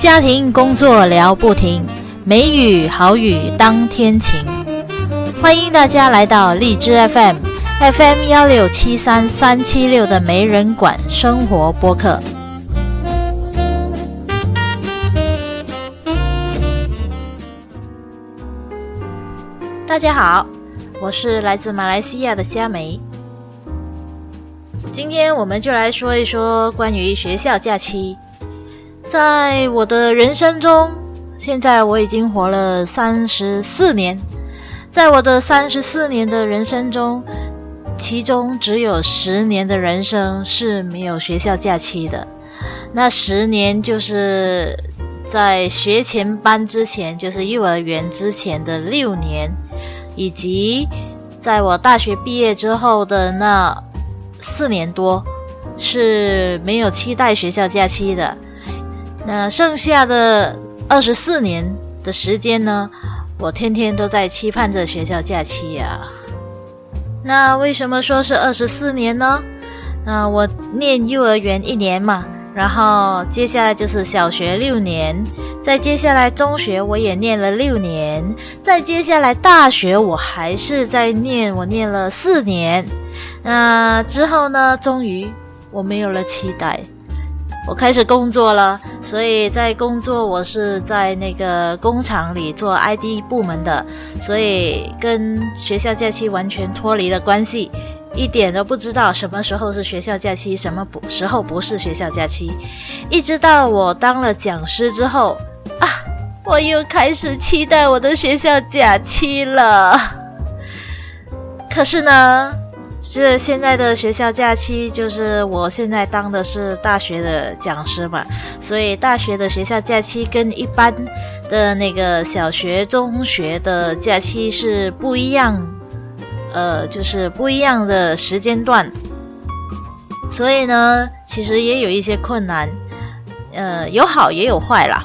家庭工作聊不停，美语好语当天晴。欢迎大家来到荔枝 FM，FM 幺六七三三七六的没人管生活播客。大家好，我是来自马来西亚的佳梅。今天我们就来说一说关于学校假期。在我的人生中，现在我已经活了三十四年。在我的三十四年的人生中，其中只有十年的人生是没有学校假期的。那十年就是在学前班之前，就是幼儿园之前的六年，以及在我大学毕业之后的那四年多是没有期待学校假期的。那剩下的二十四年的时间呢？我天天都在期盼着学校假期呀。那为什么说是二十四年呢？那我念幼儿园一年嘛，然后接下来就是小学六年，再接下来中学我也念了六年，再接下来大学我还是在念，我念了四年。那之后呢？终于我没有了期待。我开始工作了，所以在工作，我是在那个工厂里做 ID 部门的，所以跟学校假期完全脱离了关系，一点都不知道什么时候是学校假期，什么不时候不是学校假期。一直到我当了讲师之后，啊，我又开始期待我的学校假期了。可是呢？是现在的学校假期，就是我现在当的是大学的讲师嘛，所以大学的学校假期跟一般的那个小学、中学的假期是不一样，呃，就是不一样的时间段。所以呢，其实也有一些困难，呃，有好也有坏啦。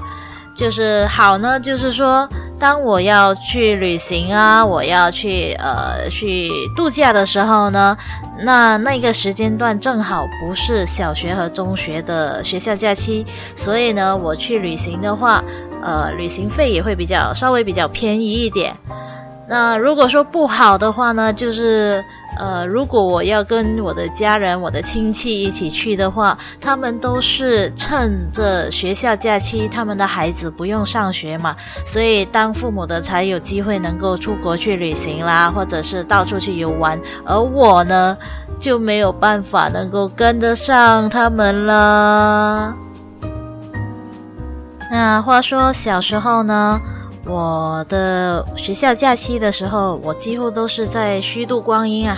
就是好呢，就是说。当我要去旅行啊，我要去呃去度假的时候呢，那那个时间段正好不是小学和中学的学校假期，所以呢，我去旅行的话，呃，旅行费也会比较稍微比较便宜一点。那如果说不好的话呢，就是。呃，如果我要跟我的家人、我的亲戚一起去的话，他们都是趁着学校假期，他们的孩子不用上学嘛，所以当父母的才有机会能够出国去旅行啦，或者是到处去游玩，而我呢，就没有办法能够跟得上他们了。那话说小时候呢？我的学校假期的时候，我几乎都是在虚度光阴啊。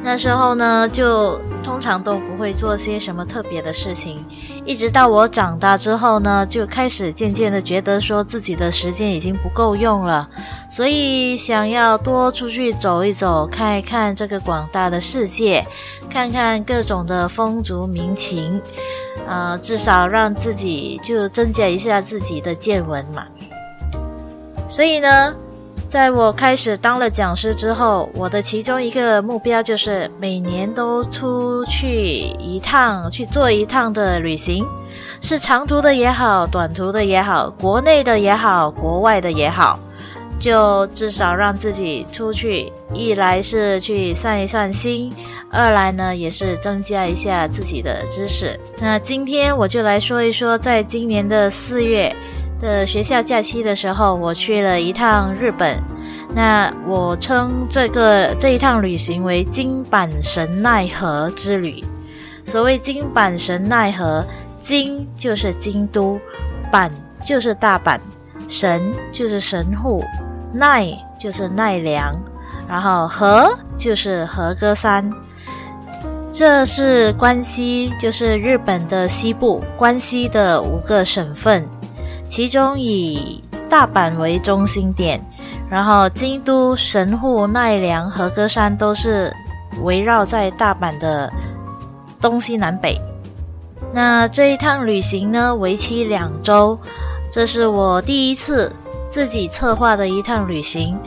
那时候呢，就通常都不会做些什么特别的事情。一直到我长大之后呢，就开始渐渐的觉得说自己的时间已经不够用了，所以想要多出去走一走，看一看这个广大的世界，看看各种的风俗民情，呃，至少让自己就增加一下自己的见闻嘛。所以呢，在我开始当了讲师之后，我的其中一个目标就是每年都出去一趟，去做一趟的旅行，是长途的也好，短途的也好，国内的也好，国外的也好，就至少让自己出去，一来是去散一散心，二来呢也是增加一下自己的知识。那今天我就来说一说，在今年的四月。的学校假期的时候，我去了一趟日本。那我称这个这一趟旅行为金板神奈河之旅。所谓金板神奈河，金就是京都，板就是大阪，神就是神户，奈就是奈良，然后河就是和歌山。这是关西，就是日本的西部，关西的五个省份。其中以大阪为中心点，然后京都、神户、奈良、和歌山都是围绕在大阪的东西南北。那这一趟旅行呢，为期两周，这是我第一次自己策划的一趟旅行。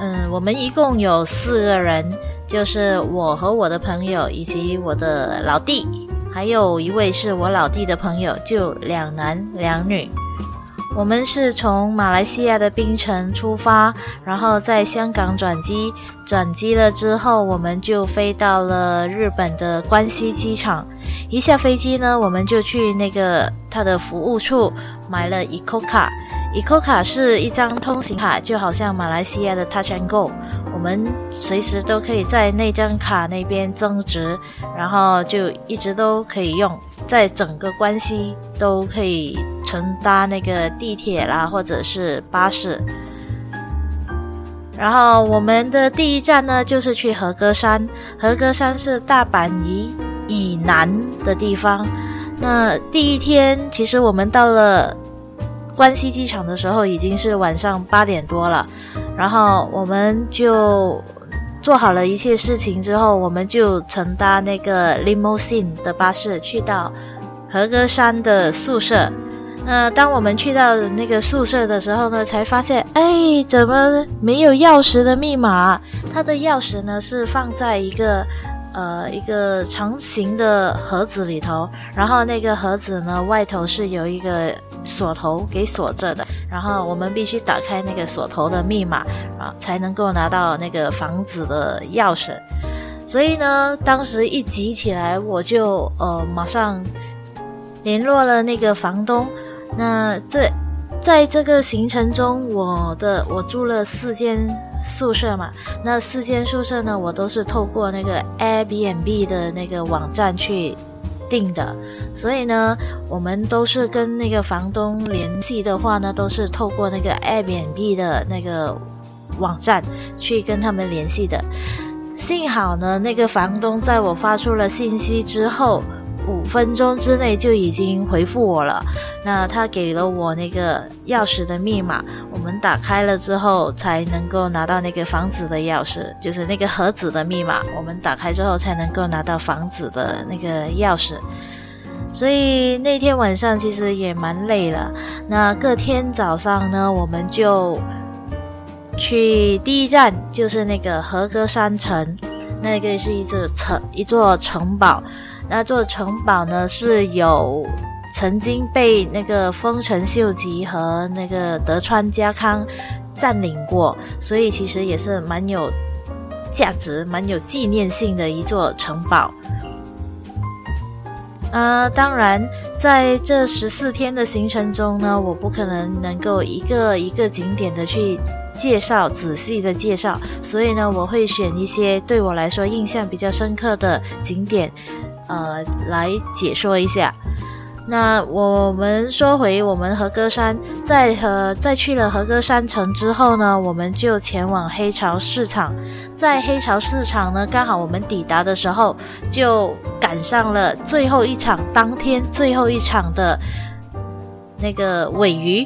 嗯，我们一共有四个人，就是我和我的朋友以及我的老弟。还有一位是我老弟的朋友，就两男两女。我们是从马来西亚的槟城出发，然后在香港转机，转机了之后，我们就飞到了日本的关西机场。一下飞机呢，我们就去那个他的服务处买了 Eco 卡。Eco 卡是一张通行卡，就好像马来西亚的 Touch and Go，我们随时都可以在那张卡那边增值，然后就一直都可以用，在整个关西都可以。乘搭那个地铁啦，或者是巴士。然后我们的第一站呢，就是去和歌山。和歌山是大阪以以南的地方。那第一天，其实我们到了关西机场的时候，已经是晚上八点多了。然后我们就做好了一切事情之后，我们就乘搭那个 limousine 的巴士去到和歌山的宿舍。那当我们去到那个宿舍的时候呢，才发现，哎，怎么没有钥匙的密码？它的钥匙呢是放在一个呃一个长形的盒子里头，然后那个盒子呢外头是有一个锁头给锁着的，然后我们必须打开那个锁头的密码啊，才能够拿到那个房子的钥匙。所以呢，当时一急起来，我就呃马上联络了那个房东。那这，在这个行程中，我的我住了四间宿舍嘛。那四间宿舍呢，我都是透过那个 Airbnb 的那个网站去订的。所以呢，我们都是跟那个房东联系的话呢，都是透过那个 Airbnb 的那个网站去跟他们联系的。幸好呢，那个房东在我发出了信息之后。五分钟之内就已经回复我了。那他给了我那个钥匙的密码，我们打开了之后才能够拿到那个房子的钥匙，就是那个盒子的密码。我们打开之后才能够拿到房子的那个钥匙。所以那天晚上其实也蛮累了。那隔天早上呢，我们就去第一站，就是那个和歌山城，那个是一座城，一座城堡。那座城堡呢是有曾经被那个丰臣秀吉和那个德川家康占领过，所以其实也是蛮有价值、蛮有纪念性的一座城堡。呃，当然在这十四天的行程中呢，我不可能能够一个一个景点的去介绍、仔细的介绍，所以呢，我会选一些对我来说印象比较深刻的景点。呃，来解说一下。那我们说回我们和歌山，在和在去了和歌山城之后呢，我们就前往黑潮市场。在黑潮市场呢，刚好我们抵达的时候，就赶上了最后一场当天最后一场的那个尾鱼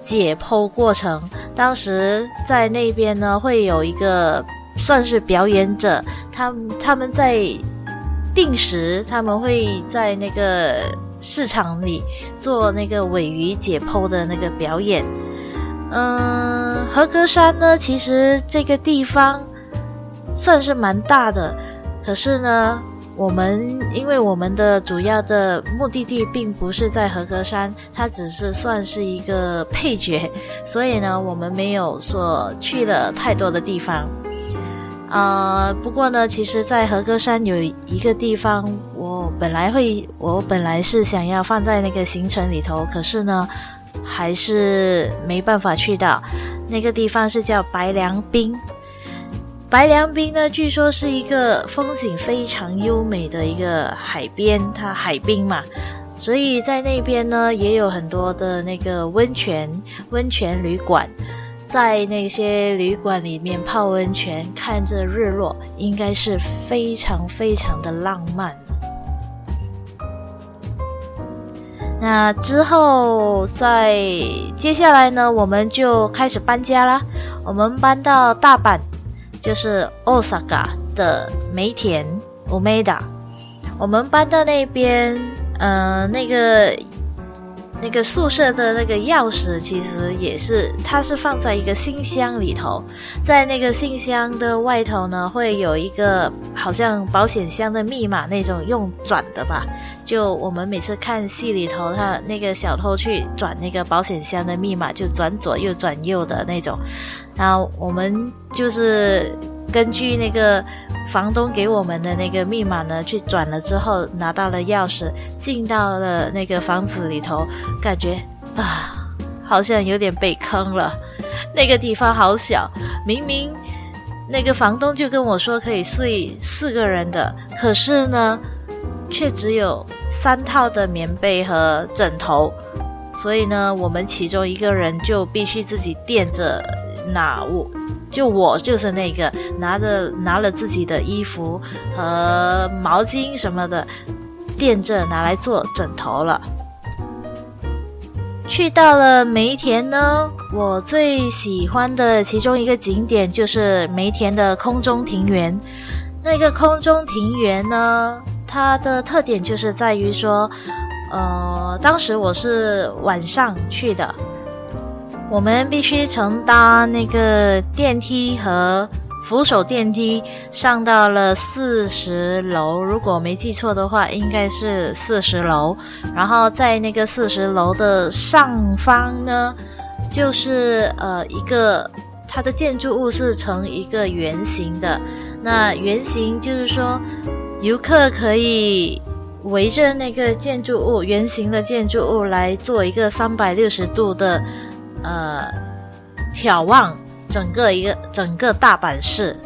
解剖过程。当时在那边呢，会有一个算是表演者，他他们在。定时，他们会在那个市场里做那个尾鱼解剖的那个表演。嗯，和歌山呢，其实这个地方算是蛮大的，可是呢，我们因为我们的主要的目的地并不是在和歌山，它只是算是一个配角，所以呢，我们没有说去了太多的地方。呃，不过呢，其实，在和歌山有一个地方，我本来会，我本来是想要放在那个行程里头，可是呢，还是没办法去到。那个地方是叫白凉滨。白凉滨呢，据说是一个风景非常优美的一个海边，它海滨嘛，所以在那边呢，也有很多的那个温泉温泉旅馆。在那些旅馆里面泡温泉，看着日落，应该是非常非常的浪漫。那之后，在接下来呢，我们就开始搬家啦。我们搬到大阪，就是 Osaka 的梅田 Omeda。我们搬到那边，嗯，那个那个宿舍的那个钥匙，其实也是，它是放在一个信箱里头，在那个信箱的外头呢，会有一个好像保险箱的密码那种用转的吧？就我们每次看戏里头，他那个小偷去转那个保险箱的密码，就转左右转右的那种，然后我们就是。根据那个房东给我们的那个密码呢，去转了之后拿到了钥匙，进到了那个房子里头，感觉啊，好像有点被坑了。那个地方好小，明明那个房东就跟我说可以睡四个人的，可是呢，却只有三套的棉被和枕头，所以呢，我们其中一个人就必须自己垫着那我。就我就是那个拿着拿了自己的衣服和毛巾什么的垫着拿来做枕头了。去到了梅田呢，我最喜欢的其中一个景点就是梅田的空中庭园。那个空中庭园呢，它的特点就是在于说，呃，当时我是晚上去的。我们必须乘搭那个电梯和扶手电梯上到了四十楼，如果没记错的话，应该是四十楼。然后在那个四十楼的上方呢，就是呃一个它的建筑物是呈一个圆形的。那圆形就是说，游客可以围着那个建筑物圆形的建筑物来做一个三百六十度的。呃，眺望整个一个整个大阪市。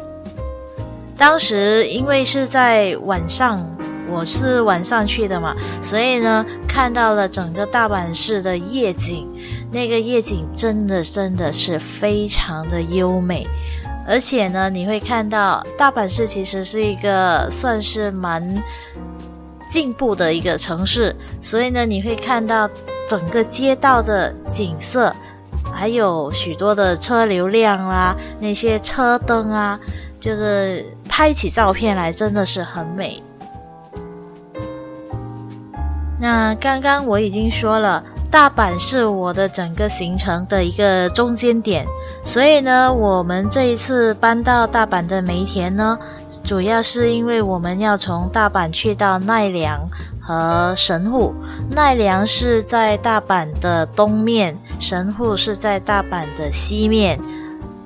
当时因为是在晚上，我是晚上去的嘛，所以呢，看到了整个大阪市的夜景。那个夜景真的真的是非常的优美，而且呢，你会看到大阪市其实是一个算是蛮进步的一个城市，所以呢，你会看到整个街道的景色。还有许多的车流量啦，那些车灯啊，就是拍起照片来真的是很美。那刚刚我已经说了，大阪是我的整个行程的一个中间点，所以呢，我们这一次搬到大阪的梅田呢，主要是因为我们要从大阪去到奈良。和神户奈良是在大阪的东面，神户是在大阪的西面，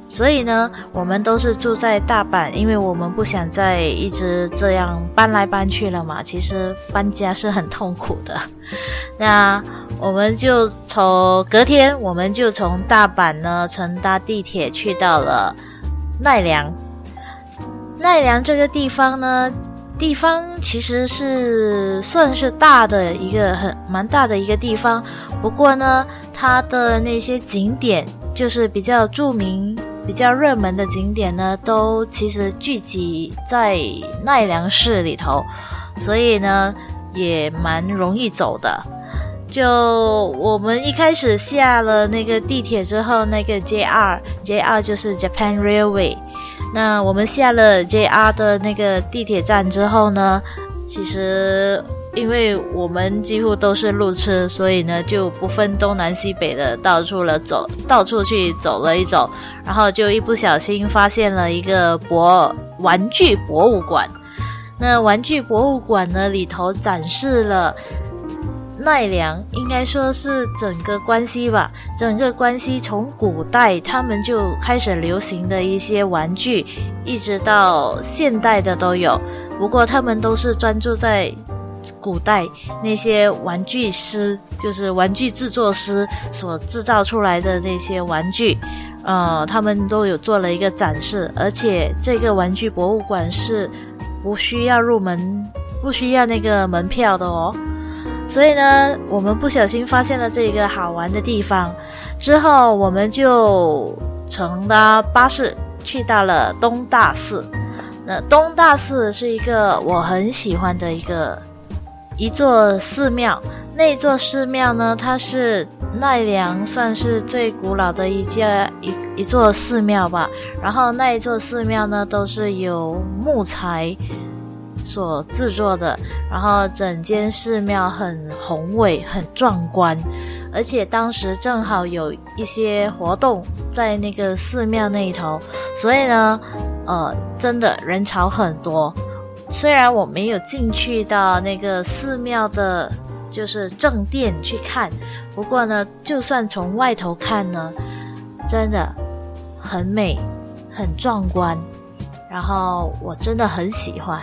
所以呢，我们都是住在大阪，因为我们不想再一直这样搬来搬去了嘛。其实搬家是很痛苦的。那我们就从隔天，我们就从大阪呢乘搭地铁去到了奈良。奈良这个地方呢。地方其实是算是大的一个很蛮大的一个地方，不过呢，它的那些景点就是比较著名、比较热门的景点呢，都其实聚集在奈良市里头，所以呢也蛮容易走的。就我们一开始下了那个地铁之后，那个 JR，JR 就是 Japan Railway。那我们下了 JR 的那个地铁站之后呢，其实因为我们几乎都是路痴，所以呢就不分东南西北的到处了走，到处去走了一走，然后就一不小心发现了一个博玩具博物馆。那玩具博物馆呢里头展示了。奈良应该说是整个关西吧，整个关西从古代他们就开始流行的一些玩具，一直到现代的都有。不过他们都是专注在古代那些玩具师，就是玩具制作师所制造出来的那些玩具，呃，他们都有做了一个展示。而且这个玩具博物馆是不需要入门，不需要那个门票的哦。所以呢，我们不小心发现了这个好玩的地方，之后我们就乘搭巴士去到了东大寺。那东大寺是一个我很喜欢的一个一座寺庙。那座寺庙呢，它是奈良算是最古老的一家一一座寺庙吧。然后那一座寺庙呢，都是有木材。所制作的，然后整间寺庙很宏伟、很壮观，而且当时正好有一些活动在那个寺庙那一头，所以呢，呃，真的人潮很多。虽然我没有进去到那个寺庙的，就是正殿去看，不过呢，就算从外头看呢，真的很美、很壮观，然后我真的很喜欢。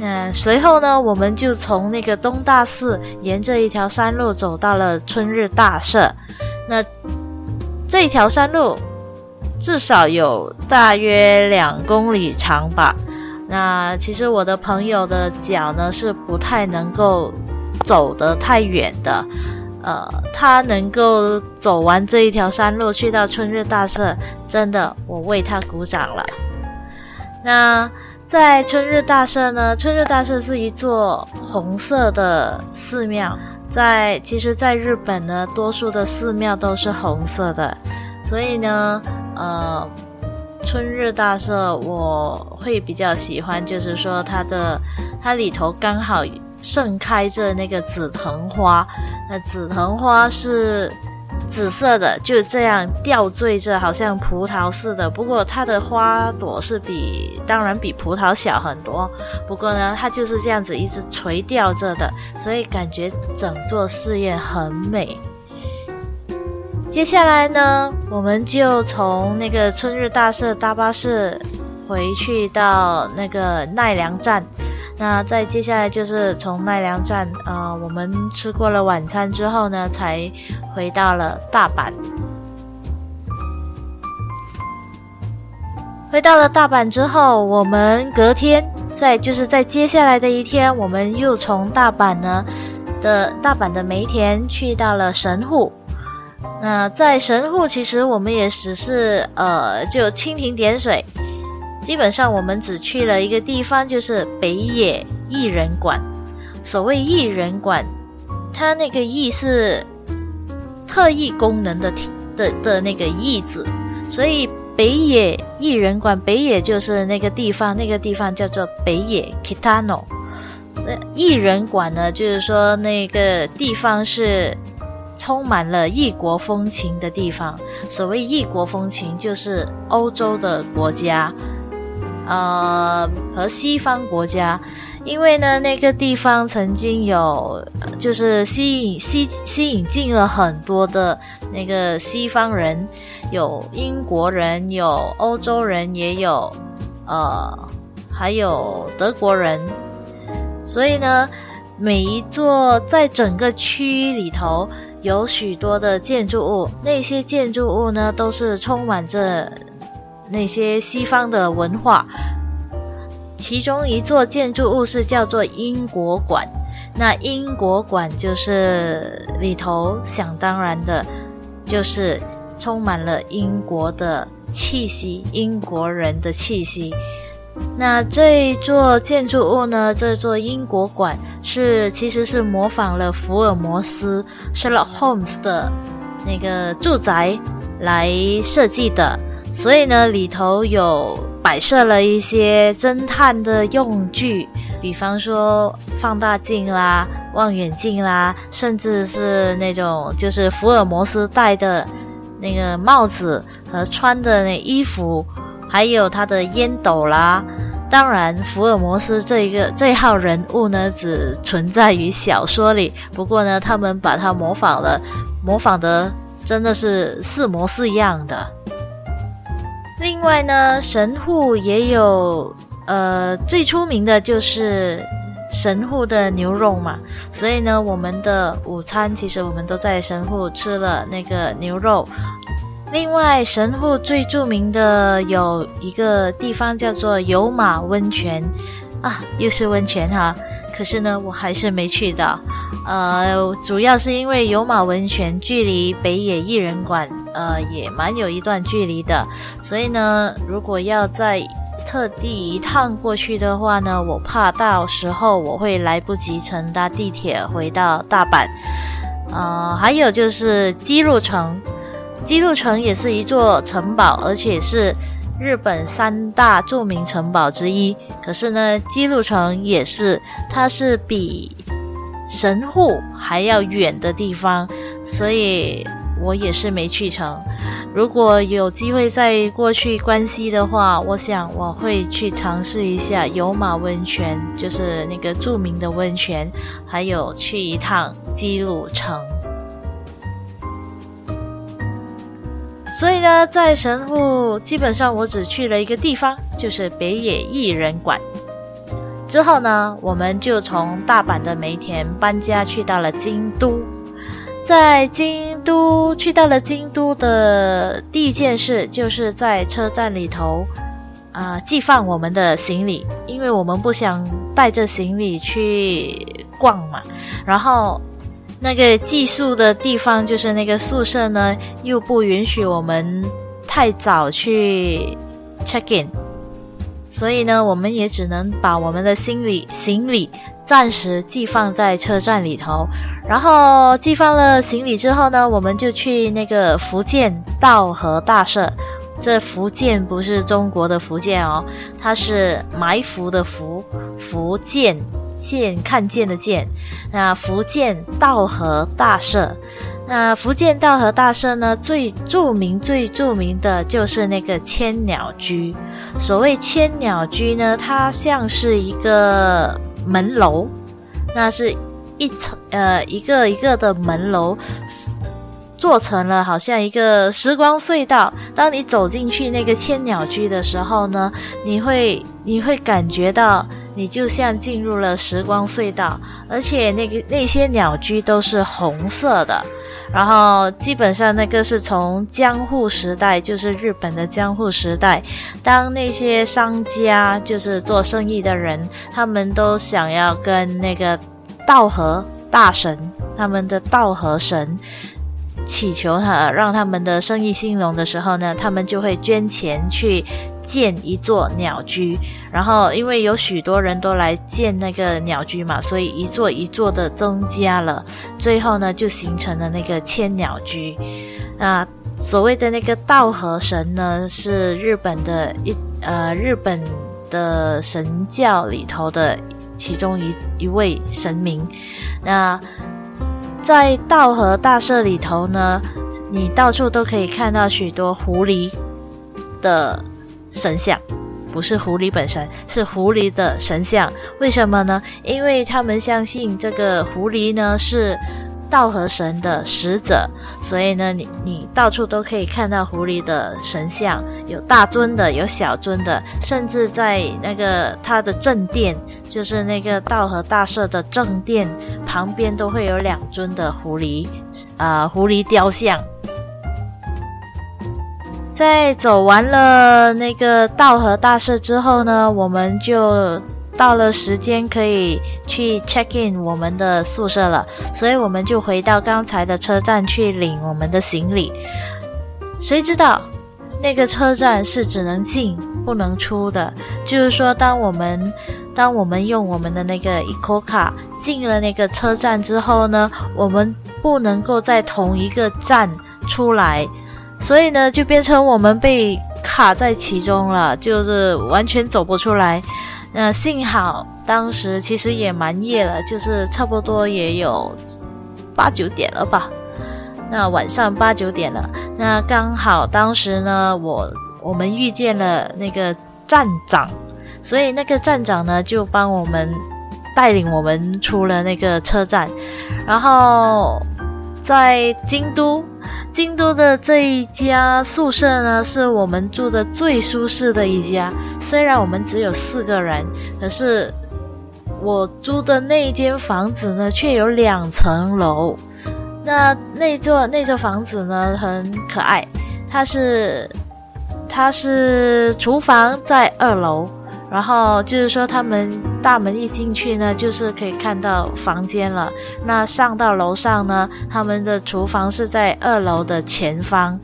那随后呢，我们就从那个东大寺沿着一条山路走到了春日大社。那这条山路至少有大约两公里长吧。那其实我的朋友的脚呢是不太能够走得太远的，呃，他能够走完这一条山路去到春日大社，真的我为他鼓掌了。那。在春日大社呢，春日大社是一座红色的寺庙。在其实，在日本呢，多数的寺庙都是红色的，所以呢，呃，春日大社我会比较喜欢，就是说它的它里头刚好盛开着那个紫藤花，那紫藤花是。紫色的就这样吊坠着，好像葡萄似的。不过它的花朵是比当然比葡萄小很多。不过呢，它就是这样子一直垂吊着的，所以感觉整座寺院很美。接下来呢，我们就从那个春日大社大巴士回去到那个奈良站。那再接下来就是从奈良站，呃，我们吃过了晚餐之后呢，才回到了大阪。回到了大阪之后，我们隔天在就是在接下来的一天，我们又从大阪呢的大阪的梅田去到了神户。那在神户，其实我们也只是呃，就蜻蜓点水。基本上我们只去了一个地方，就是北野艺人馆。所谓艺人馆，它那个“艺”是特异功能的的的那个“艺”字，所以北野艺人馆，北野就是那个地方，那个地方叫做北野 Kitano。那艺人馆呢，就是说那个地方是充满了异国风情的地方。所谓异国风情，就是欧洲的国家。呃，和西方国家，因为呢，那个地方曾经有，就是吸引吸吸引进了很多的那个西方人，有英国人，有欧洲人，也有呃，还有德国人，所以呢，每一座在整个区域里头有许多的建筑物，那些建筑物呢，都是充满着。那些西方的文化，其中一座建筑物是叫做英国馆。那英国馆就是里头想当然的，就是充满了英国的气息，英国人的气息。那这座建筑物呢？这座英国馆是其实是模仿了福尔摩斯 Sherlock Holmes 的那个住宅来设计的。所以呢，里头有摆设了一些侦探的用具，比方说放大镜啦、望远镜啦，甚至是那种就是福尔摩斯戴的那个帽子和穿的那衣服，还有他的烟斗啦。当然，福尔摩斯这一个这号人物呢，只存在于小说里。不过呢，他们把它模仿了，模仿的真的是似模似样的。另外呢，神户也有，呃，最出名的就是神户的牛肉嘛，所以呢，我们的午餐其实我们都在神户吃了那个牛肉。另外，神户最著名的有一个地方叫做有马温泉啊，又是温泉哈。可是呢，我还是没去到，呃，主要是因为有马温泉距离北野艺人馆，呃，也蛮有一段距离的，所以呢，如果要再特地一趟过去的话呢，我怕到时候我会来不及乘搭地铁回到大阪。呃，还有就是姬路城，姬路城也是一座城堡，而且是日本三大著名城堡之一。可是呢，姬路城也是，它是比神户还要远的地方，所以我也是没去成。如果有机会再过去关西的话，我想我会去尝试一下有马温泉，就是那个著名的温泉，还有去一趟姬路城。所以呢，在神户基本上我只去了一个地方，就是北野艺人馆。之后呢，我们就从大阪的梅田搬家去到了京都。在京都去到了京都的第一件事，就是在车站里头啊寄放我们的行李，因为我们不想带着行李去逛嘛，然后。那个寄宿的地方，就是那个宿舍呢，又不允许我们太早去 check in，所以呢，我们也只能把我们的行李行李暂时寄放在车站里头。然后寄放了行李之后呢，我们就去那个福建道和大社。这福建不是中国的福建哦，它是埋伏的伏，福建。见看见的见，那福建道和大社，那福建道和大社呢，最著名、最著名的就是那个千鸟居。所谓千鸟居呢，它像是一个门楼，那是一层呃一个一个的门楼，做成了好像一个时光隧道。当你走进去那个千鸟居的时候呢，你会你会感觉到。你就像进入了时光隧道，而且那个那些鸟居都是红色的，然后基本上那个是从江户时代，就是日本的江户时代，当那些商家就是做生意的人，他们都想要跟那个道和大神，他们的道和神。祈求他让他们的生意兴隆的时候呢，他们就会捐钱去建一座鸟居。然后，因为有许多人都来建那个鸟居嘛，所以一座一座的增加了。最后呢，就形成了那个千鸟居。那所谓的那个道和神呢，是日本的一呃日本的神教里头的其中一一位神明。那在道和大社里头呢，你到处都可以看到许多狐狸的神像，不是狐狸本身，是狐狸的神像。为什么呢？因为他们相信这个狐狸呢是。道和神的使者，所以呢，你你到处都可以看到狐狸的神像，有大尊的，有小尊的，甚至在那个他的正殿，就是那个道和大社的正殿旁边，都会有两尊的狐狸，啊，狐狸雕像。在走完了那个道和大社之后呢，我们就。到了时间可以去 check in 我们的宿舍了，所以我们就回到刚才的车站去领我们的行李。谁知道那个车站是只能进不能出的，就是说，当我们当我们用我们的那个 eco 卡进了那个车站之后呢，我们不能够在同一个站出来，所以呢，就变成我们被卡在其中了，就是完全走不出来。那幸好当时其实也蛮夜了，就是差不多也有八九点了吧。那晚上八九点了，那刚好当时呢，我我们遇见了那个站长，所以那个站长呢就帮我们带领我们出了那个车站，然后在京都。京都的这一家宿舍呢，是我们住的最舒适的一家。虽然我们只有四个人，可是我租的那一间房子呢，却有两层楼。那那座那座房子呢，很可爱。它是它是厨房在二楼。然后就是说，他们大门一进去呢，就是可以看到房间了。那上到楼上呢，他们的厨房是在二楼的前方，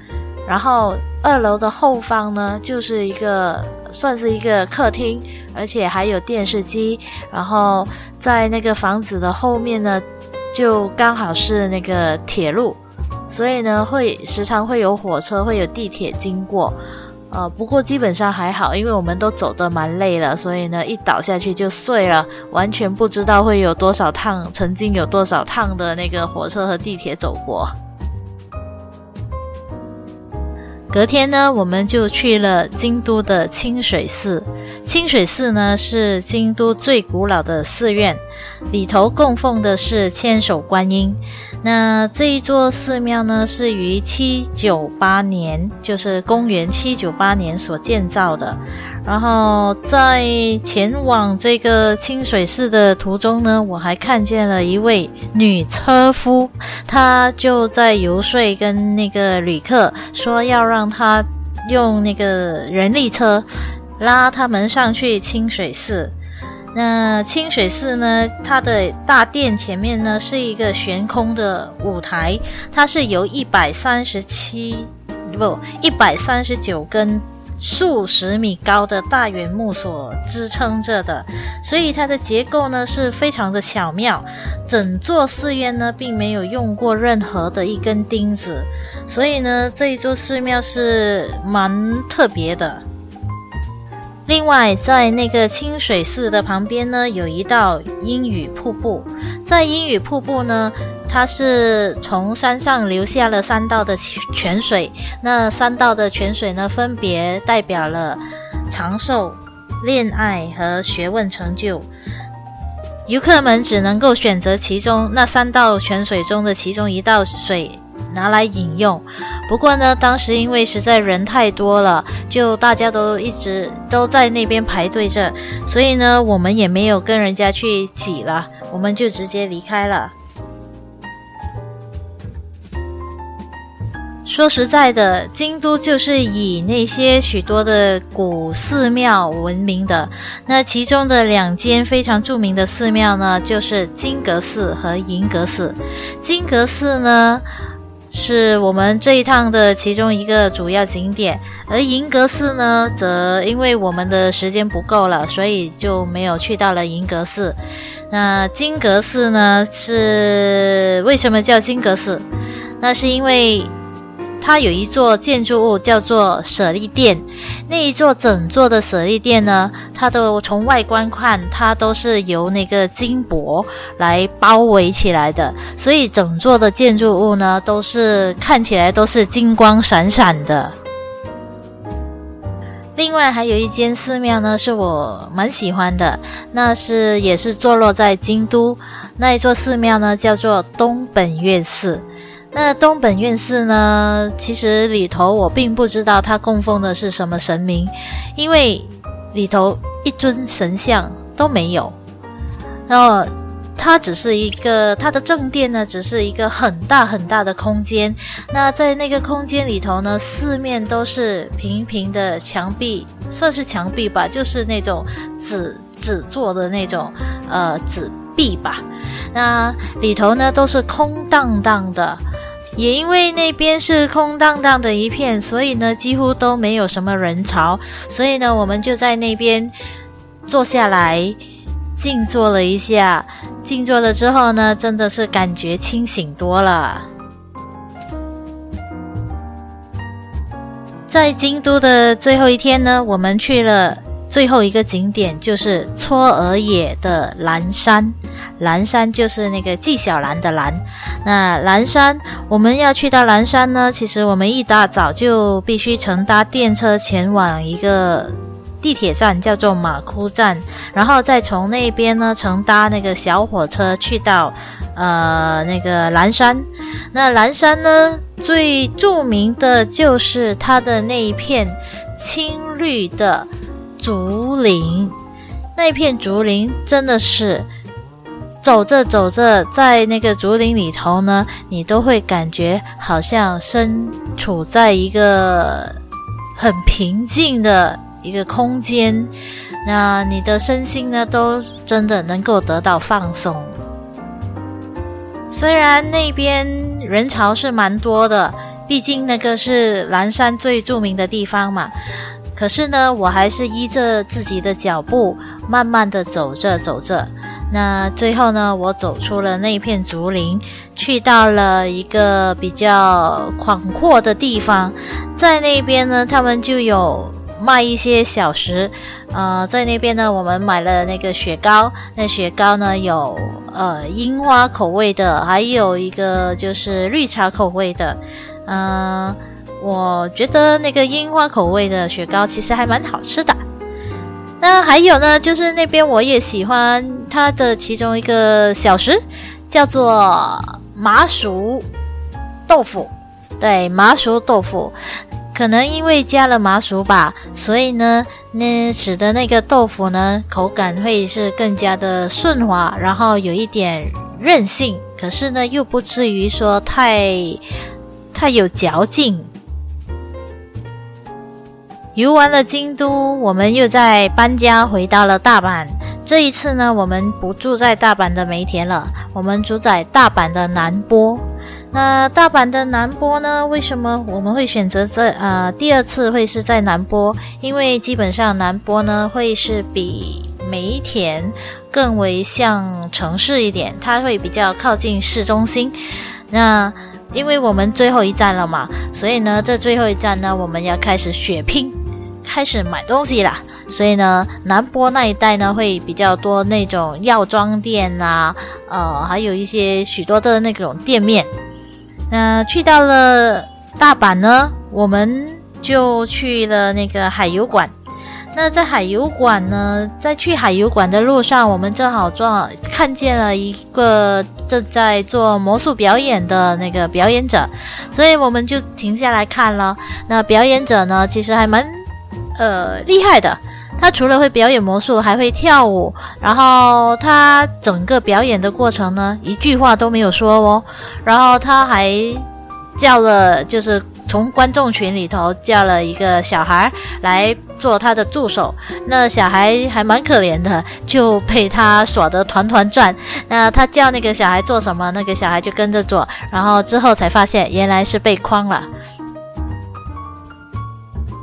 然后二楼的后方呢，就是一个算是一个客厅，而且还有电视机。然后在那个房子的后面呢，就刚好是那个铁路，所以呢，会时常会有火车，会有地铁经过。呃，不过基本上还好，因为我们都走得蛮累了，所以呢，一倒下去就碎了，完全不知道会有多少趟，曾经有多少趟的那个火车和地铁走过。隔天呢，我们就去了京都的清水寺。清水寺呢是京都最古老的寺院，里头供奉的是千手观音。那这一座寺庙呢，是于七九八年，就是公元七九八年所建造的。然后在前往这个清水寺的途中呢，我还看见了一位女车夫，她就在游说跟那个旅客说，要让他用那个人力车拉他们上去清水寺。那清水寺呢，它的大殿前面呢是一个悬空的舞台，它是由一百三十七不一百三十九根。数十米高的大圆木所支撑着的，所以它的结构呢是非常的巧妙。整座寺院呢并没有用过任何的一根钉子，所以呢这一座寺庙是蛮特别的。另外，在那个清水寺的旁边呢，有一道阴雨瀑布，在阴雨瀑布呢。它是从山上流下了三道的泉水，那三道的泉水呢，分别代表了长寿、恋爱和学问成就。游客们只能够选择其中那三道泉水中的其中一道水拿来饮用。不过呢，当时因为实在人太多了，就大家都一直都在那边排队着，所以呢，我们也没有跟人家去挤了，我们就直接离开了。说实在的，京都就是以那些许多的古寺庙闻名的。那其中的两间非常著名的寺庙呢，就是金阁寺和银阁寺。金阁寺呢，是我们这一趟的其中一个主要景点，而银阁寺呢，则因为我们的时间不够了，所以就没有去到了银阁寺。那金阁寺呢，是为什么叫金阁寺？那是因为。它有一座建筑物叫做舍利殿，那一座整座的舍利殿呢，它都从外观看，它都是由那个金箔来包围起来的，所以整座的建筑物呢，都是看起来都是金光闪闪的。另外还有一间寺庙呢，是我蛮喜欢的，那是也是坐落在京都那一座寺庙呢，叫做东本院寺。那东本院寺呢？其实里头我并不知道它供奉的是什么神明，因为里头一尊神像都没有。然后它只是一个，它的正殿呢，只是一个很大很大的空间。那在那个空间里头呢，四面都是平平的墙壁，算是墙壁吧，就是那种纸纸做的那种呃纸壁吧。那里头呢都是空荡荡的。也因为那边是空荡荡的一片，所以呢，几乎都没有什么人潮。所以呢，我们就在那边坐下来静坐了一下。静坐了之后呢，真的是感觉清醒多了。在京都的最后一天呢，我们去了最后一个景点，就是嵯峨野的蓝山。蓝山就是那个纪晓岚的蓝。那蓝山，我们要去到蓝山呢，其实我们一大早就必须乘搭电车前往一个地铁站，叫做马窟站，然后再从那边呢乘搭那个小火车去到呃那个蓝山。那蓝山呢，最著名的就是它的那一片青绿的竹林，那片竹林真的是。走着走着，在那个竹林里头呢，你都会感觉好像身处在一个很平静的一个空间，那你的身心呢，都真的能够得到放松。虽然那边人潮是蛮多的，毕竟那个是蓝山最著名的地方嘛，可是呢，我还是依着自己的脚步，慢慢的走着走着。那最后呢，我走出了那片竹林，去到了一个比较广阔的地方，在那边呢，他们就有卖一些小食。呃，在那边呢，我们买了那个雪糕，那雪糕呢有呃樱花口味的，还有一个就是绿茶口味的。嗯，我觉得那个樱花口味的雪糕其实还蛮好吃的。那还有呢，就是那边我也喜欢它的其中一个小食，叫做麻薯豆腐。对，麻薯豆腐，可能因为加了麻薯吧，所以呢，那使得那个豆腐呢口感会是更加的顺滑，然后有一点韧性，可是呢又不至于说太太有嚼劲。游完了京都，我们又在搬家回到了大阪。这一次呢，我们不住在大阪的梅田了，我们住在大阪的南波。那大阪的南波呢？为什么我们会选择在啊第二次会是在南波？因为基本上南波呢会是比梅田更为像城市一点，它会比较靠近市中心。那因为我们最后一站了嘛，所以呢，这最后一站呢，我们要开始血拼。开始买东西啦，所以呢，南波那一带呢会比较多那种药妆店啊，呃，还有一些许多的那种店面。那去到了大阪呢，我们就去了那个海游馆。那在海游馆呢，在去海游馆的路上，我们正好撞看见了一个正在做魔术表演的那个表演者，所以我们就停下来看了。那表演者呢，其实还蛮。呃，厉害的，他除了会表演魔术，还会跳舞。然后他整个表演的过程呢，一句话都没有说哦。然后他还叫了，就是从观众群里头叫了一个小孩来做他的助手。那小孩还蛮可怜的，就被他耍得团团转。那他叫那个小孩做什么，那个小孩就跟着做。然后之后才发现，原来是被诓了。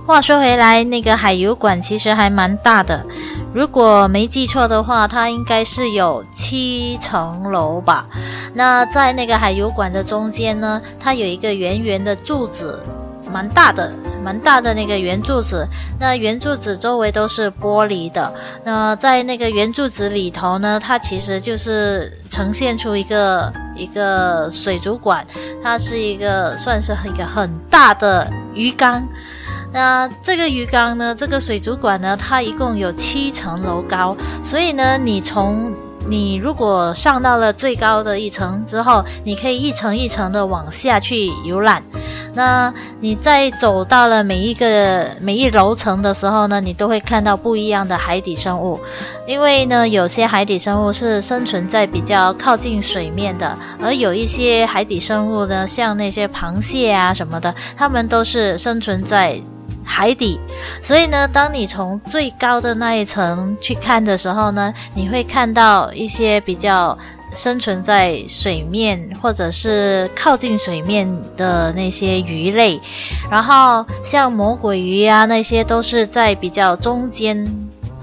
话说回来，那个海游馆其实还蛮大的，如果没记错的话，它应该是有七层楼吧。那在那个海游馆的中间呢，它有一个圆圆的柱子，蛮大的，蛮大的那个圆柱子。那圆柱子周围都是玻璃的。那在那个圆柱子里头呢，它其实就是呈现出一个一个水族馆，它是一个算是一个很大的鱼缸。那这个鱼缸呢？这个水族馆呢？它一共有七层楼高，所以呢，你从你如果上到了最高的一层之后，你可以一层一层的往下去游览。那你在走到了每一个每一楼层的时候呢，你都会看到不一样的海底生物，因为呢，有些海底生物是生存在比较靠近水面的，而有一些海底生物呢，像那些螃蟹啊什么的，它们都是生存在。海底，所以呢，当你从最高的那一层去看的时候呢，你会看到一些比较生存在水面或者是靠近水面的那些鱼类，然后像魔鬼鱼啊，那些都是在比较中间。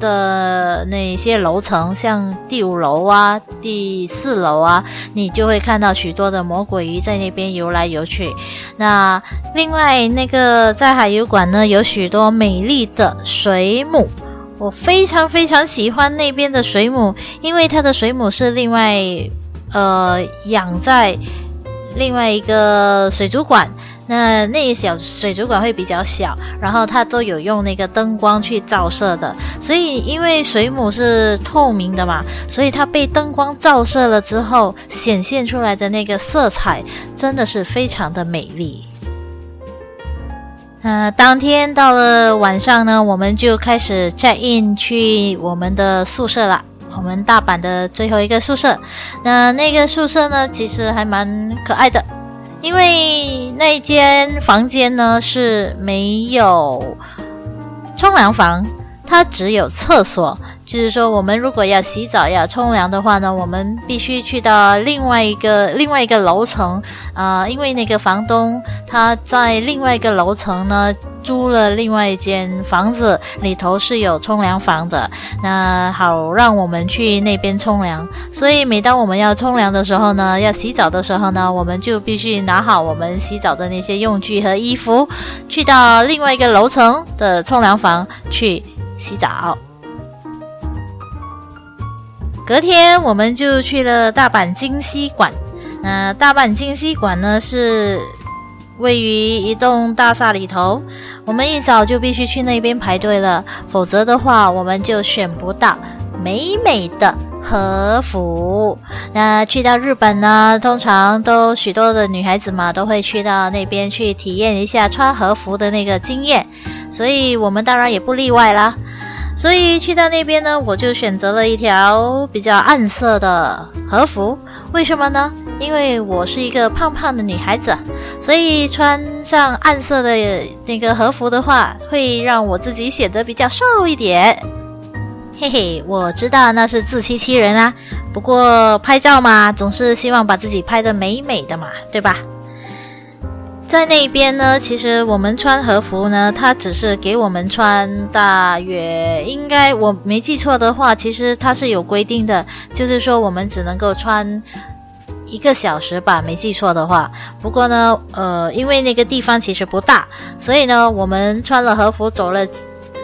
的那些楼层，像第五楼啊、第四楼啊，你就会看到许多的魔鬼鱼在那边游来游去。那另外那个在海游馆呢，有许多美丽的水母，我非常非常喜欢那边的水母，因为它的水母是另外呃养在另外一个水族馆。那那小水族馆会比较小，然后它都有用那个灯光去照射的，所以因为水母是透明的嘛，所以它被灯光照射了之后，显现出来的那个色彩真的是非常的美丽。呃，当天到了晚上呢，我们就开始 check in 去我们的宿舍了，我们大阪的最后一个宿舍。那那个宿舍呢，其实还蛮可爱的。因为那间房间呢是没有冲凉房，它只有厕所。就是说，我们如果要洗澡要冲凉的话呢，我们必须去到另外一个另外一个楼层啊，因为那个房东他在另外一个楼层呢租了另外一间房子，里头是有冲凉房的，那好让我们去那边冲凉。所以每当我们要冲凉的时候呢，要洗澡的时候呢，我们就必须拿好我们洗澡的那些用具和衣服，去到另外一个楼层的冲凉房去洗澡。隔天我们就去了大阪金西馆。那大阪金西馆呢是位于一栋大厦里头，我们一早就必须去那边排队了，否则的话我们就选不到美美的和服。那去到日本呢，通常都许多的女孩子嘛都会去到那边去体验一下穿和服的那个经验，所以我们当然也不例外啦。所以去到那边呢，我就选择了一条比较暗色的和服。为什么呢？因为我是一个胖胖的女孩子，所以穿上暗色的那个和服的话，会让我自己显得比较瘦一点。嘿嘿，我知道那是自欺欺人啊。不过拍照嘛，总是希望把自己拍得美美的嘛，对吧？在那边呢，其实我们穿和服呢，它只是给我们穿大约，应该我没记错的话，其实它是有规定的，就是说我们只能够穿一个小时吧，没记错的话。不过呢，呃，因为那个地方其实不大，所以呢，我们穿了和服走了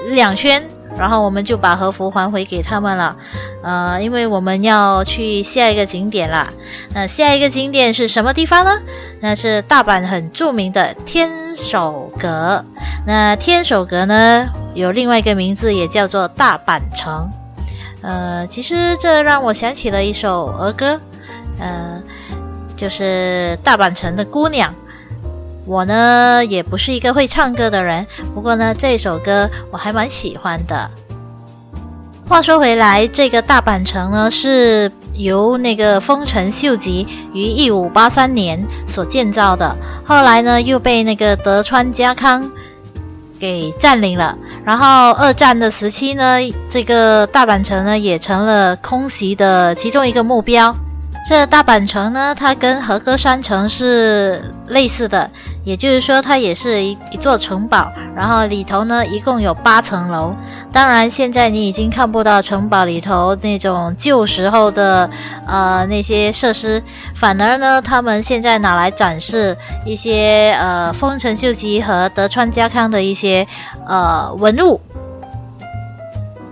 两圈。然后我们就把和服还回给他们了，呃，因为我们要去下一个景点了。那下一个景点是什么地方呢？那是大阪很著名的天守阁。那天守阁呢，有另外一个名字，也叫做大阪城。呃，其实这让我想起了一首儿歌，呃，就是大阪城的姑娘。我呢也不是一个会唱歌的人，不过呢这首歌我还蛮喜欢的。话说回来，这个大阪城呢是由那个丰臣秀吉于一五八三年所建造的，后来呢又被那个德川家康给占领了。然后二战的时期呢，这个大阪城呢也成了空袭的其中一个目标。这大阪城呢，它跟和歌山城是类似的。也就是说，它也是一一座城堡，然后里头呢一共有八层楼。当然，现在你已经看不到城堡里头那种旧时候的呃那些设施，反而呢，他们现在拿来展示一些呃丰臣秀吉和德川家康的一些呃文物。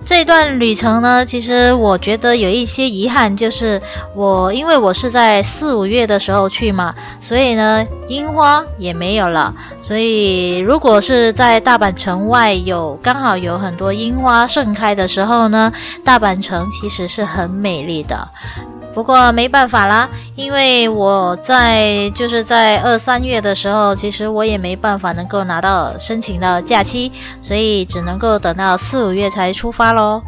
这段旅程呢，其实我觉得有一些遗憾，就是我因为我是在四五月的时候去嘛，所以呢樱花也没有了。所以如果是在大阪城外有刚好有很多樱花盛开的时候呢，大阪城其实是很美丽的。不过没办法啦，因为我在就是在二三月的时候，其实我也没办法能够拿到申请到假期，所以只能够等到四五月才出发喽。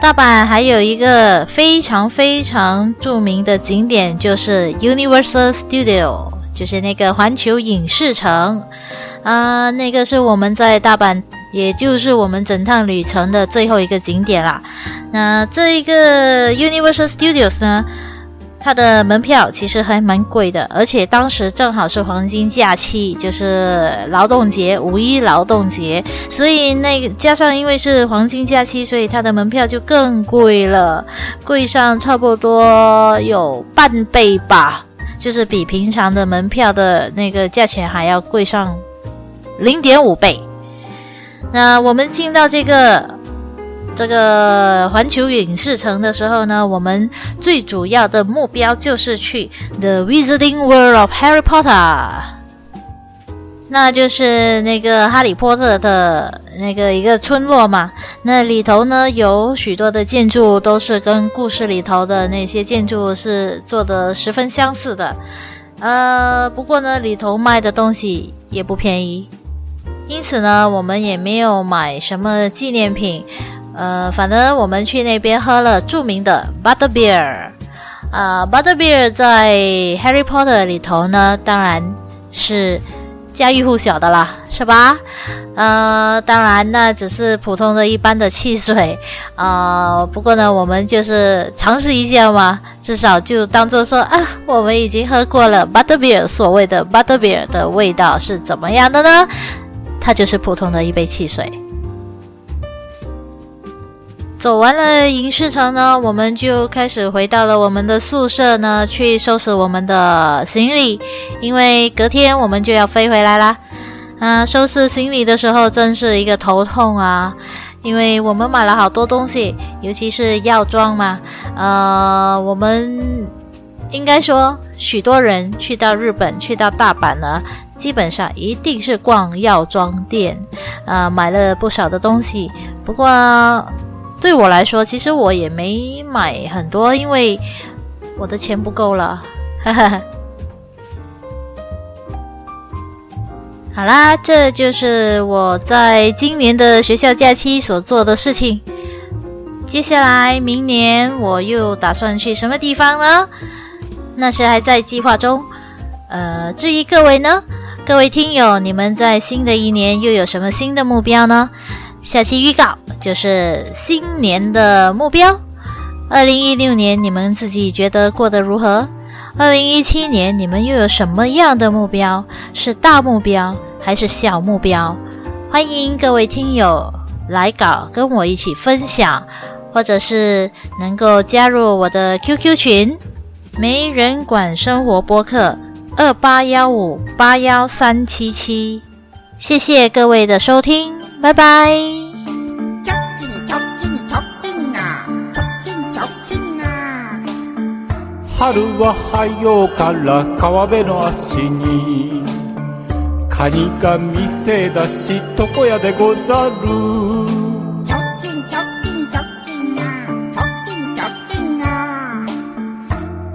大阪还有一个非常非常著名的景点，就是 Universal Studio，就是那个环球影视城啊，那个是我们在大阪。也就是我们整趟旅程的最后一个景点啦。那这一个 Universal Studios 呢，它的门票其实还蛮贵的，而且当时正好是黄金假期，就是劳动节，五一劳动节，所以那个加上因为是黄金假期，所以它的门票就更贵了，贵上差不多有半倍吧，就是比平常的门票的那个价钱还要贵上零点五倍。那我们进到这个这个环球影视城的时候呢，我们最主要的目标就是去 The Wizarding World of Harry Potter，那就是那个哈利波特的那个一个村落嘛。那里头呢有许多的建筑都是跟故事里头的那些建筑是做的十分相似的。呃，不过呢里头卖的东西也不便宜。因此呢，我们也没有买什么纪念品，呃，反正我们去那边喝了著名的 Butter Beer，啊，Butter Beer 在 Harry Potter 里头呢，当然是家喻户晓的啦，是吧？呃，当然那只是普通的一般的汽水啊。不过呢，我们就是尝试一下嘛，至少就当做说啊，我们已经喝过了 butterbeer，所谓的 butterbeer 的味道是怎么样的呢？它就是普通的一杯汽水。走完了影视城呢，我们就开始回到了我们的宿舍呢，去收拾我们的行李，因为隔天我们就要飞回来啦。啊，收拾行李的时候真是一个头痛啊，因为我们买了好多东西，尤其是药妆嘛。呃，我们应该说，许多人去到日本、去到大阪呢，基本上一定是逛药妆店，啊，买了不少的东西。不过，对我来说，其实我也没买很多，因为我的钱不够了。好啦，这就是我在今年的学校假期所做的事情。接下来，明年我又打算去什么地方呢？那是还在计划中。呃，至于各位呢，各位听友，你们在新的一年又有什么新的目标呢？下期预告就是新年的目标。二零一六年你们自己觉得过得如何？二零一七年你们又有什么样的目标？是大目标还是小目标？欢迎各位听友来稿跟我一起分享，或者是能够加入我的 QQ 群“没人管生活播客”二八幺五八幺三七七。谢谢各位的收听。拜拜。春は早うから川辺の足にカニが店出し床屋でござる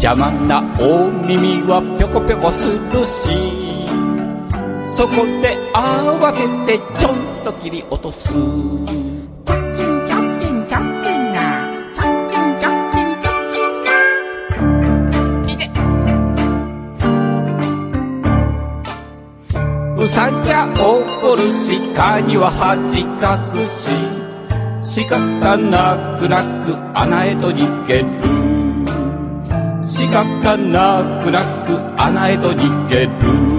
邪魔な大耳はぴょこぴょこするしそこで慌ててちょんと切り落とす超近超近超近啊！超近超近超近啊！いて。うさぎは怒るしカニは恥かくし仕方なくなく穴へと逃げる仕方なくなく穴へと逃げる。